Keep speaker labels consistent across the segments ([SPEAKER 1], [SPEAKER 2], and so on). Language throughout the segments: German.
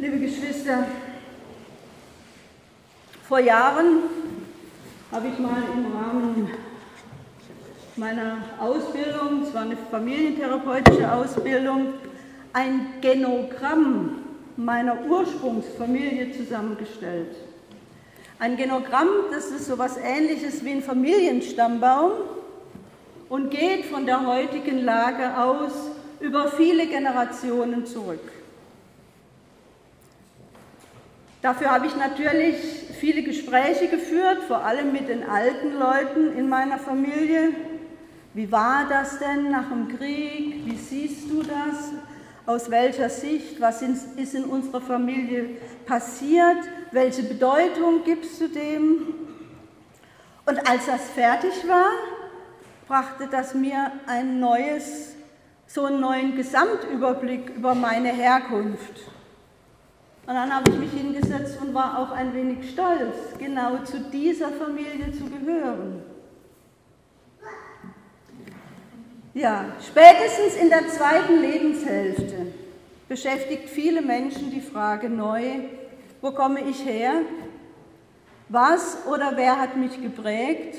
[SPEAKER 1] liebe Geschwister, vor Jahren habe ich mal im Rahmen meiner Ausbildung, es war eine familientherapeutische Ausbildung, ein Genogramm meiner Ursprungsfamilie zusammengestellt. Ein Genogramm, das ist so etwas ähnliches wie ein Familienstammbaum und geht von der heutigen Lage aus über viele Generationen zurück. Dafür habe ich natürlich viele Gespräche geführt, vor allem mit den alten Leuten in meiner Familie. Wie war das denn nach dem Krieg? Wie siehst du das? Aus welcher Sicht? Was ist in unserer Familie passiert? Welche Bedeutung gibst du dem? Und als das fertig war, brachte das mir ein neues, so einen neuen Gesamtüberblick über meine Herkunft. Und dann habe ich mich hingesetzt und war auch ein wenig stolz, genau zu dieser Familie zu gehören. Ja, spätestens in der zweiten Lebenshälfte beschäftigt viele Menschen die Frage neu, wo komme ich her? Was oder wer hat mich geprägt?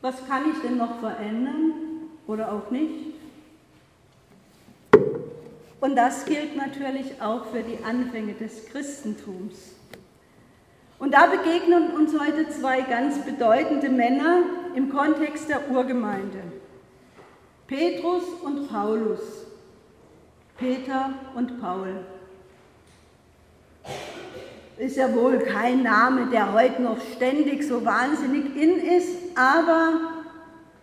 [SPEAKER 1] Was kann ich denn noch verändern oder auch nicht? Und das gilt natürlich auch für die Anfänge des Christentums. Und da begegnen uns heute zwei ganz bedeutende Männer im Kontext der Urgemeinde. Petrus und Paulus. Peter und Paul. Ist ja wohl kein Name, der heute noch ständig so wahnsinnig in ist, aber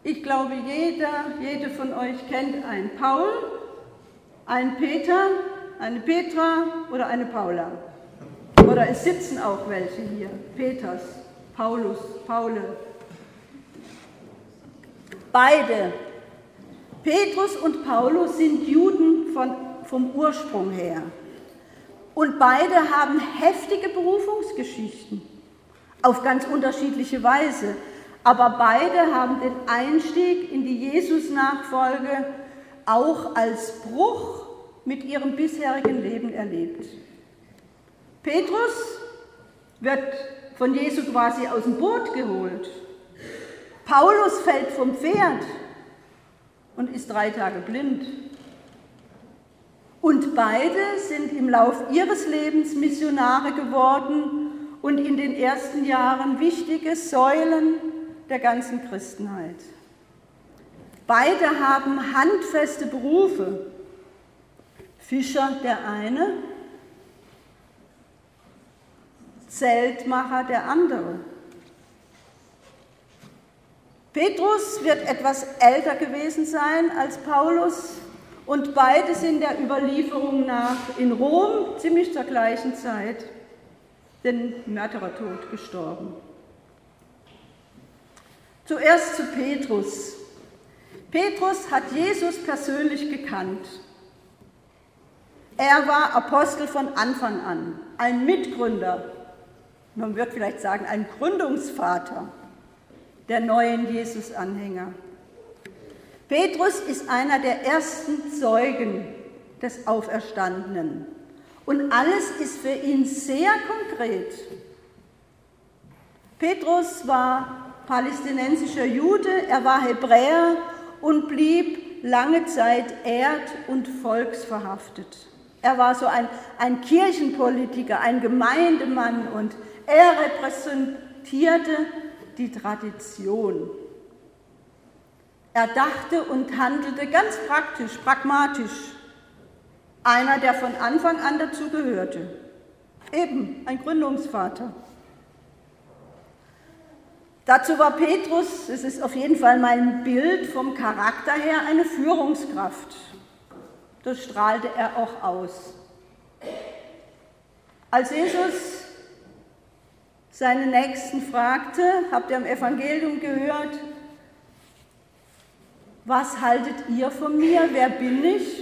[SPEAKER 1] ich glaube, jeder, jede von euch kennt einen Paul ein Peter, eine Petra oder eine Paula. Oder es sitzen auch welche hier. Peters, Paulus, Paule. Beide, Petrus und Paulus, sind Juden von, vom Ursprung her. Und beide haben heftige Berufungsgeschichten auf ganz unterschiedliche Weise. Aber beide haben den Einstieg in die Jesus-Nachfolge auch als Bruch mit ihrem bisherigen Leben erlebt. Petrus wird von Jesu quasi aus dem Boot geholt. Paulus fällt vom Pferd und ist drei Tage blind. Und beide sind im Lauf ihres Lebens Missionare geworden und in den ersten Jahren wichtige Säulen der ganzen Christenheit. Beide haben handfeste Berufe. Fischer der eine, Zeltmacher der andere. Petrus wird etwas älter gewesen sein als Paulus und beide sind der Überlieferung nach in Rom ziemlich zur gleichen Zeit den Märtyrertod gestorben. Zuerst zu Petrus. Petrus hat Jesus persönlich gekannt. Er war Apostel von Anfang an, ein Mitgründer, man wird vielleicht sagen, ein Gründungsvater der neuen Jesus-Anhänger. Petrus ist einer der ersten Zeugen des Auferstandenen. Und alles ist für ihn sehr konkret. Petrus war palästinensischer Jude, er war Hebräer und blieb lange Zeit erd- und volksverhaftet. Er war so ein, ein Kirchenpolitiker, ein Gemeindemann und er repräsentierte die Tradition. Er dachte und handelte ganz praktisch, pragmatisch. Einer, der von Anfang an dazu gehörte. Eben ein Gründungsvater. Dazu war Petrus, es ist auf jeden Fall mein Bild vom Charakter her, eine Führungskraft. Das strahlte er auch aus. Als Jesus seine Nächsten fragte, habt ihr im Evangelium gehört, was haltet ihr von mir, wer bin ich?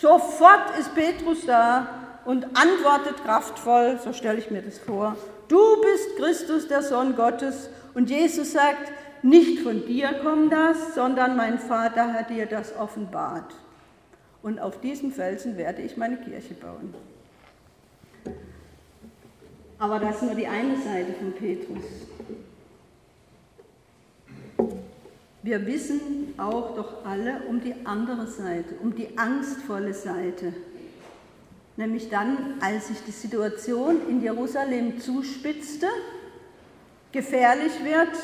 [SPEAKER 1] Sofort ist Petrus da und antwortet kraftvoll, so stelle ich mir das vor, du bist Christus, der Sohn Gottes, und Jesus sagt, nicht von dir kommt das, sondern mein Vater hat dir das offenbart. Und auf diesem Felsen werde ich meine Kirche bauen. Aber das ist nur die eine Seite von Petrus. Wir wissen auch doch alle um die andere Seite, um die angstvolle Seite. Nämlich dann, als sich die Situation in Jerusalem zuspitzte, gefährlich wird,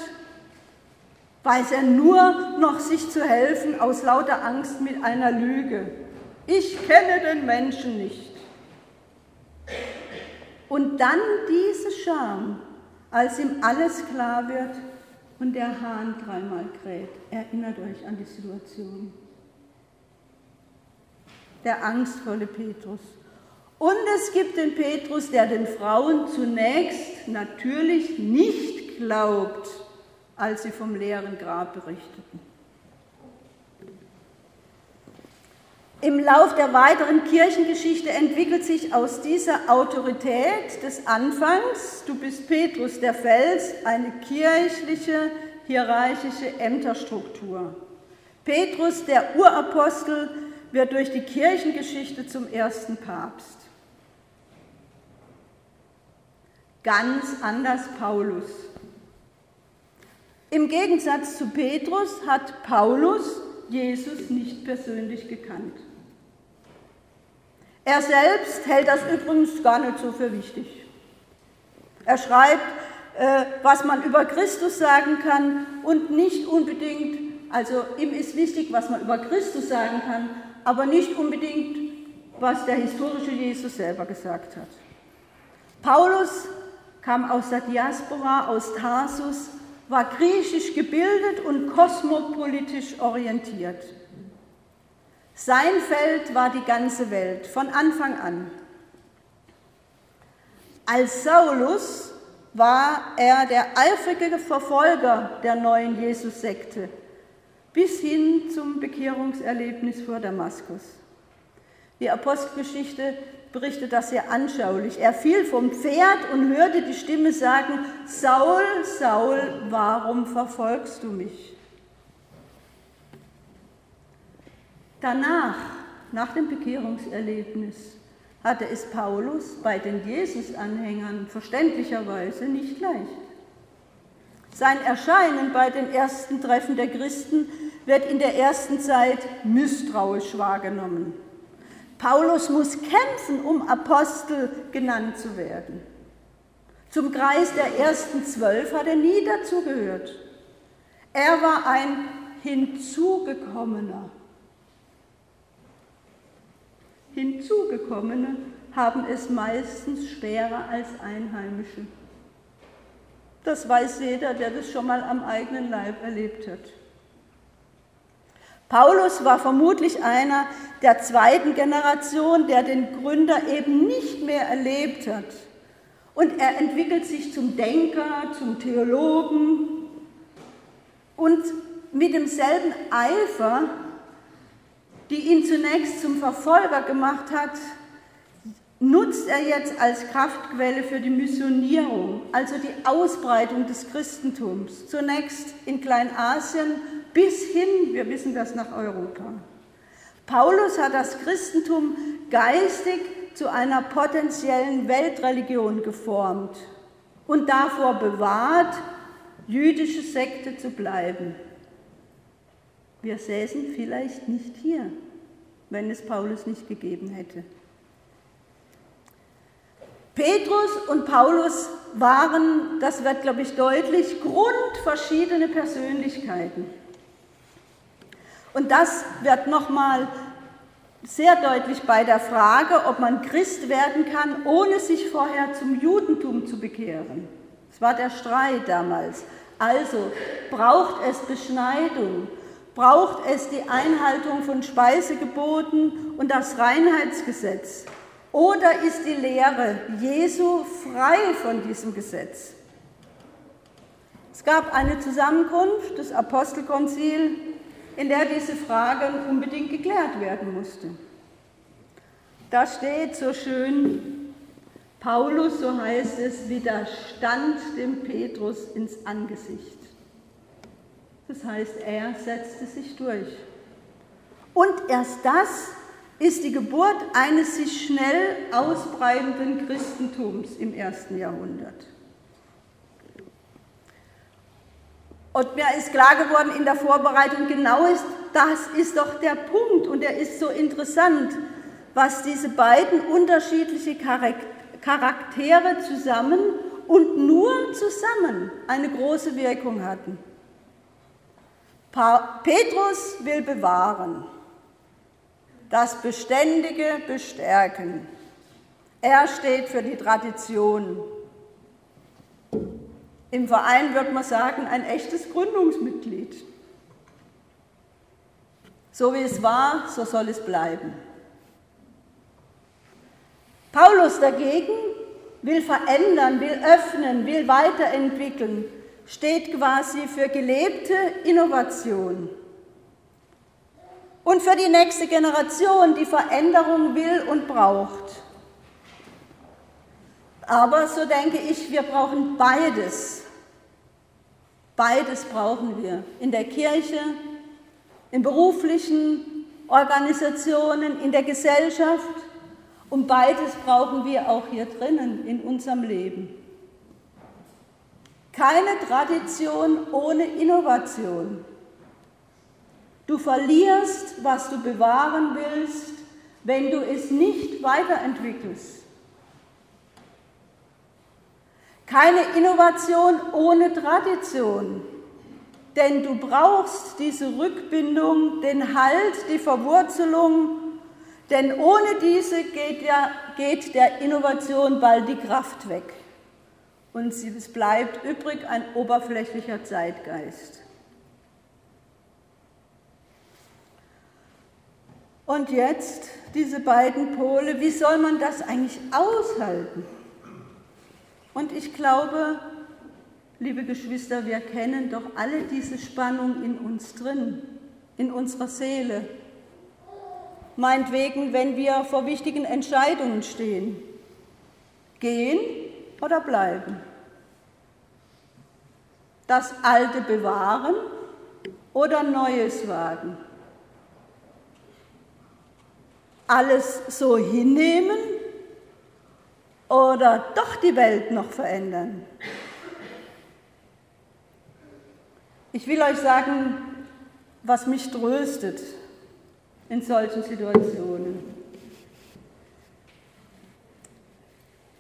[SPEAKER 1] weiß er nur noch sich zu helfen aus lauter Angst mit einer Lüge. Ich kenne den Menschen nicht. Und dann diese Scham, als ihm alles klar wird und der Hahn dreimal kräht. Erinnert euch an die Situation. Der angstvolle Petrus. Und es gibt den Petrus, der den Frauen zunächst natürlich nicht glaubt, als sie vom leeren Grab berichteten. Im Lauf der weiteren Kirchengeschichte entwickelt sich aus dieser Autorität des Anfangs, du bist Petrus der Fels, eine kirchliche, hierarchische Ämterstruktur. Petrus, der Urapostel, wird durch die Kirchengeschichte zum ersten Papst. Ganz anders Paulus. Im Gegensatz zu Petrus hat Paulus Jesus nicht persönlich gekannt. Er selbst hält das übrigens gar nicht so für wichtig. Er schreibt, äh, was man über Christus sagen kann und nicht unbedingt, also ihm ist wichtig, was man über Christus sagen kann, aber nicht unbedingt, was der historische Jesus selber gesagt hat. Paulus kam aus der Diaspora, aus Tarsus, war griechisch gebildet und kosmopolitisch orientiert. Sein Feld war die ganze Welt von Anfang an. Als Saulus war er der eifrige Verfolger der neuen Jesus-Sekte bis hin zum Bekehrungserlebnis vor Damaskus. Die Apostelgeschichte berichtet das sehr anschaulich. Er fiel vom Pferd und hörte die Stimme sagen, Saul, Saul, warum verfolgst du mich? Danach, nach dem Bekehrungserlebnis, hatte es Paulus bei den Jesus-Anhängern verständlicherweise nicht leicht. Sein Erscheinen bei den ersten Treffen der Christen wird in der ersten Zeit misstrauisch wahrgenommen. Paulus muss kämpfen, um Apostel genannt zu werden. Zum Kreis der ersten zwölf hat er nie dazugehört. Er war ein Hinzugekommener. Hinzugekommene haben es meistens schwerer als Einheimische. Das weiß jeder, der das schon mal am eigenen Leib erlebt hat. Paulus war vermutlich einer der zweiten Generation, der den Gründer eben nicht mehr erlebt hat. Und er entwickelt sich zum Denker, zum Theologen und mit demselben Eifer die ihn zunächst zum Verfolger gemacht hat, nutzt er jetzt als Kraftquelle für die Missionierung, also die Ausbreitung des Christentums, zunächst in Kleinasien bis hin, wir wissen das, nach Europa. Paulus hat das Christentum geistig zu einer potenziellen Weltreligion geformt und davor bewahrt, jüdische Sekte zu bleiben. Wir säßen vielleicht nicht hier, wenn es Paulus nicht gegeben hätte. Petrus und Paulus waren, das wird, glaube ich, deutlich, grundverschiedene Persönlichkeiten. Und das wird nochmal sehr deutlich bei der Frage, ob man Christ werden kann, ohne sich vorher zum Judentum zu bekehren. Das war der Streit damals. Also braucht es Beschneidung braucht es die Einhaltung von Speisegeboten und das Reinheitsgesetz? Oder ist die Lehre Jesu frei von diesem Gesetz? Es gab eine Zusammenkunft des Apostelkonzil, in der diese Frage unbedingt geklärt werden musste. Da steht so schön, Paulus, so heißt es, widerstand dem Petrus ins Angesicht. Das heißt, er setzte sich durch. Und erst das ist die Geburt eines sich schnell ausbreitenden Christentums im ersten Jahrhundert. Und mir ist klar geworden in der Vorbereitung, genau ist, das ist doch der Punkt und der ist so interessant, was diese beiden unterschiedliche Charaktere zusammen und nur zusammen eine große Wirkung hatten. Petrus will bewahren, das Beständige bestärken. Er steht für die Tradition. Im Verein wird man sagen, ein echtes Gründungsmitglied. So wie es war, so soll es bleiben. Paulus dagegen will verändern, will öffnen, will weiterentwickeln, steht quasi für gelebte Innovation. Und für die nächste Generation, die Veränderung will und braucht. Aber so denke ich, wir brauchen beides. Beides brauchen wir. In der Kirche, in beruflichen Organisationen, in der Gesellschaft. Und beides brauchen wir auch hier drinnen in unserem Leben. Keine Tradition ohne Innovation. Du verlierst, was du bewahren willst, wenn du es nicht weiterentwickelst. Keine Innovation ohne Tradition, denn du brauchst diese Rückbindung, den Halt, die Verwurzelung, denn ohne diese geht, ja, geht der Innovation bald die Kraft weg und es bleibt übrig ein oberflächlicher Zeitgeist. Und jetzt diese beiden Pole, wie soll man das eigentlich aushalten? Und ich glaube, liebe Geschwister, wir kennen doch alle diese Spannung in uns drin, in unserer Seele. Meinetwegen, wenn wir vor wichtigen Entscheidungen stehen. Gehen oder bleiben? Das Alte bewahren oder Neues wagen? Alles so hinnehmen oder doch die Welt noch verändern? Ich will euch sagen, was mich tröstet in solchen Situationen.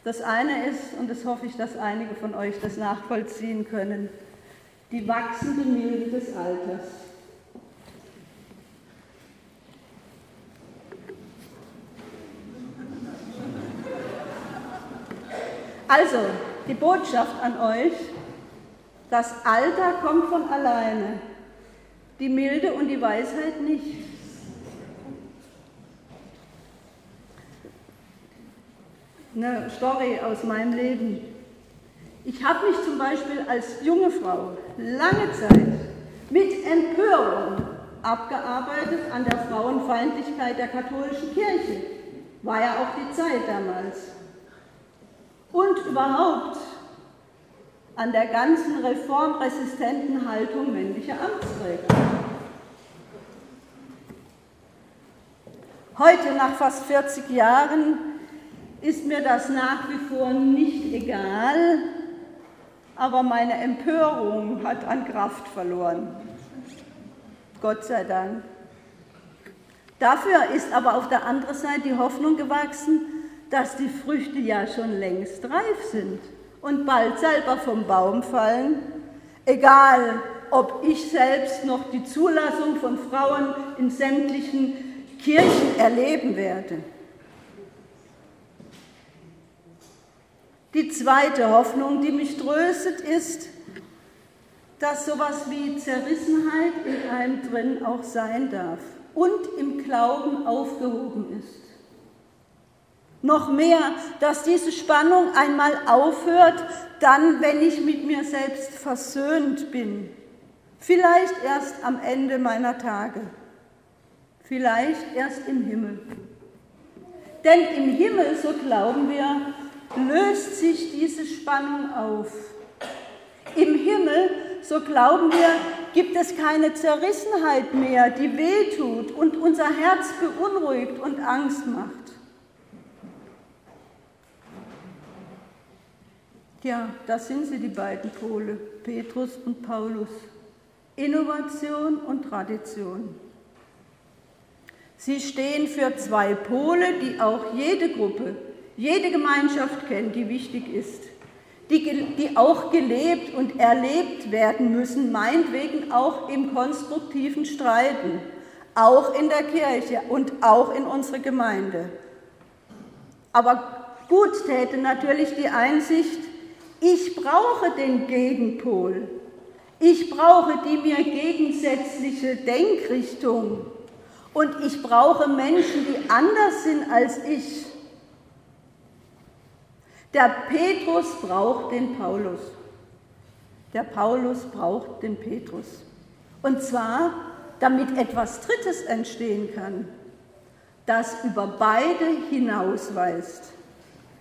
[SPEAKER 1] Das eine ist, und das hoffe ich, dass einige von euch das nachvollziehen können, die wachsende Milde des Alters. Also, die Botschaft an euch, das Alter kommt von alleine, die Milde und die Weisheit nicht. eine Story aus meinem Leben. Ich habe mich zum Beispiel als junge Frau lange Zeit mit Empörung abgearbeitet an der Frauenfeindlichkeit der katholischen Kirche. War ja auch die Zeit damals. Und überhaupt an der ganzen reformresistenten Haltung männlicher Amtsträger. Heute, nach fast 40 Jahren, ist mir das nach wie vor nicht egal, aber meine Empörung hat an Kraft verloren. Gott sei Dank. Dafür ist aber auf der anderen Seite die Hoffnung gewachsen, dass die Früchte ja schon längst reif sind und bald selber vom Baum fallen, egal ob ich selbst noch die Zulassung von Frauen in sämtlichen Kirchen erleben werde. Die zweite Hoffnung, die mich tröstet, ist, dass sowas wie Zerrissenheit in einem drin auch sein darf und im Glauben aufgehoben ist. Noch mehr, dass diese Spannung einmal aufhört, dann, wenn ich mit mir selbst versöhnt bin. Vielleicht erst am Ende meiner Tage. Vielleicht erst im Himmel. Denn im Himmel, so glauben wir, löst sich diese Spannung auf. Im Himmel, so glauben wir, gibt es keine Zerrissenheit mehr, die wehtut und unser Herz beunruhigt und Angst macht. Ja, das sind sie, die beiden Pole, Petrus und Paulus. Innovation und Tradition. Sie stehen für zwei Pole, die auch jede Gruppe, jede Gemeinschaft kennt, die wichtig ist, die, die auch gelebt und erlebt werden müssen, meinetwegen auch im konstruktiven Streiten, auch in der Kirche und auch in unserer Gemeinde. Aber gut täte natürlich die Einsicht, ich brauche den Gegenpol. Ich brauche die mir gegensätzliche Denkrichtung. Und ich brauche Menschen, die anders sind als ich. Der Petrus braucht den Paulus. Der Paulus braucht den Petrus. Und zwar, damit etwas Drittes entstehen kann, das über beide hinausweist.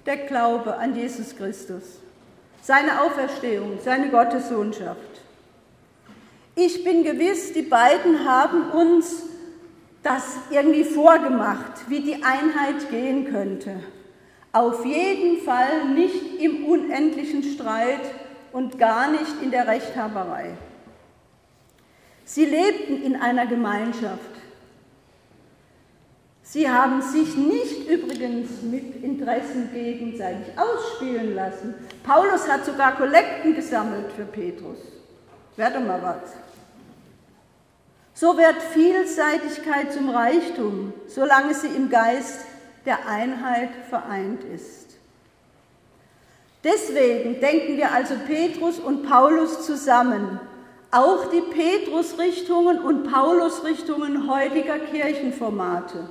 [SPEAKER 1] Der Glaube an Jesus Christus, seine Auferstehung, seine Gottessohnschaft. Ich bin gewiss, die beiden haben uns das irgendwie vorgemacht, wie die Einheit gehen könnte. Auf jeden Fall nicht im unendlichen Streit und gar nicht in der Rechthaberei. Sie lebten in einer Gemeinschaft. Sie haben sich nicht übrigens mit Interessen gegenseitig ausspielen lassen. Paulus hat sogar Kollekten gesammelt für Petrus. Werde mal was. So wird Vielseitigkeit zum Reichtum, solange sie im Geist der Einheit vereint ist. Deswegen denken wir also Petrus und Paulus zusammen, auch die Petrus-Richtungen und Paulus-Richtungen heutiger Kirchenformate.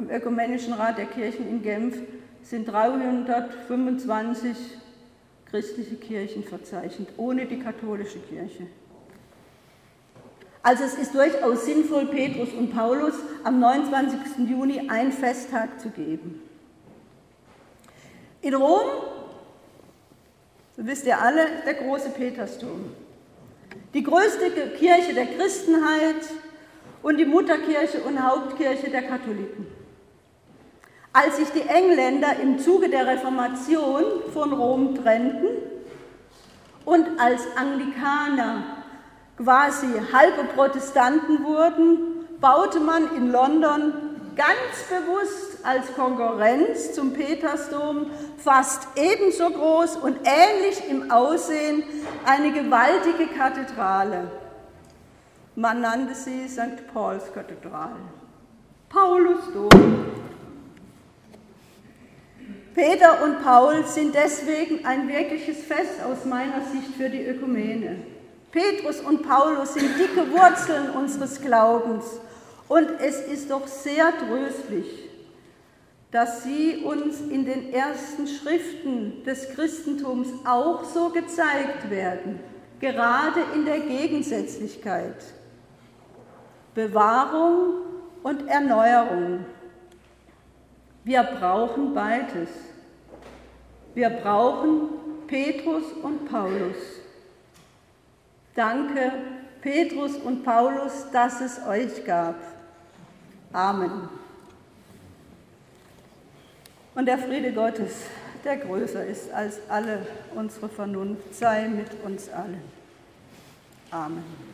[SPEAKER 1] Beim Ökumenischen Rat der Kirchen in Genf sind 325 christliche Kirchen verzeichnet, ohne die katholische Kirche. Also es ist durchaus sinnvoll, Petrus und Paulus am 29. Juni einen Festtag zu geben. In Rom, so wisst ihr alle, der große Petersdom. Die größte Kirche der Christenheit und die Mutterkirche und Hauptkirche der Katholiken. Als sich die Engländer im Zuge der Reformation von Rom trennten und als Anglikaner quasi halbe Protestanten wurden, baute man in London ganz bewusst als Konkurrenz zum Petersdom fast ebenso groß und ähnlich im Aussehen eine gewaltige Kathedrale. Man nannte sie St. Pauls Kathedrale. Paulusdom. Peter und Paul sind deswegen ein wirkliches Fest aus meiner Sicht für die Ökumene. Petrus und Paulus sind dicke Wurzeln unseres Glaubens und es ist doch sehr tröstlich, dass sie uns in den ersten Schriften des Christentums auch so gezeigt werden, gerade in der Gegensätzlichkeit. Bewahrung und Erneuerung. Wir brauchen beides. Wir brauchen Petrus und Paulus. Danke, Petrus und Paulus, dass es euch gab. Amen. Und der Friede Gottes, der größer ist als alle unsere Vernunft, sei mit uns allen. Amen.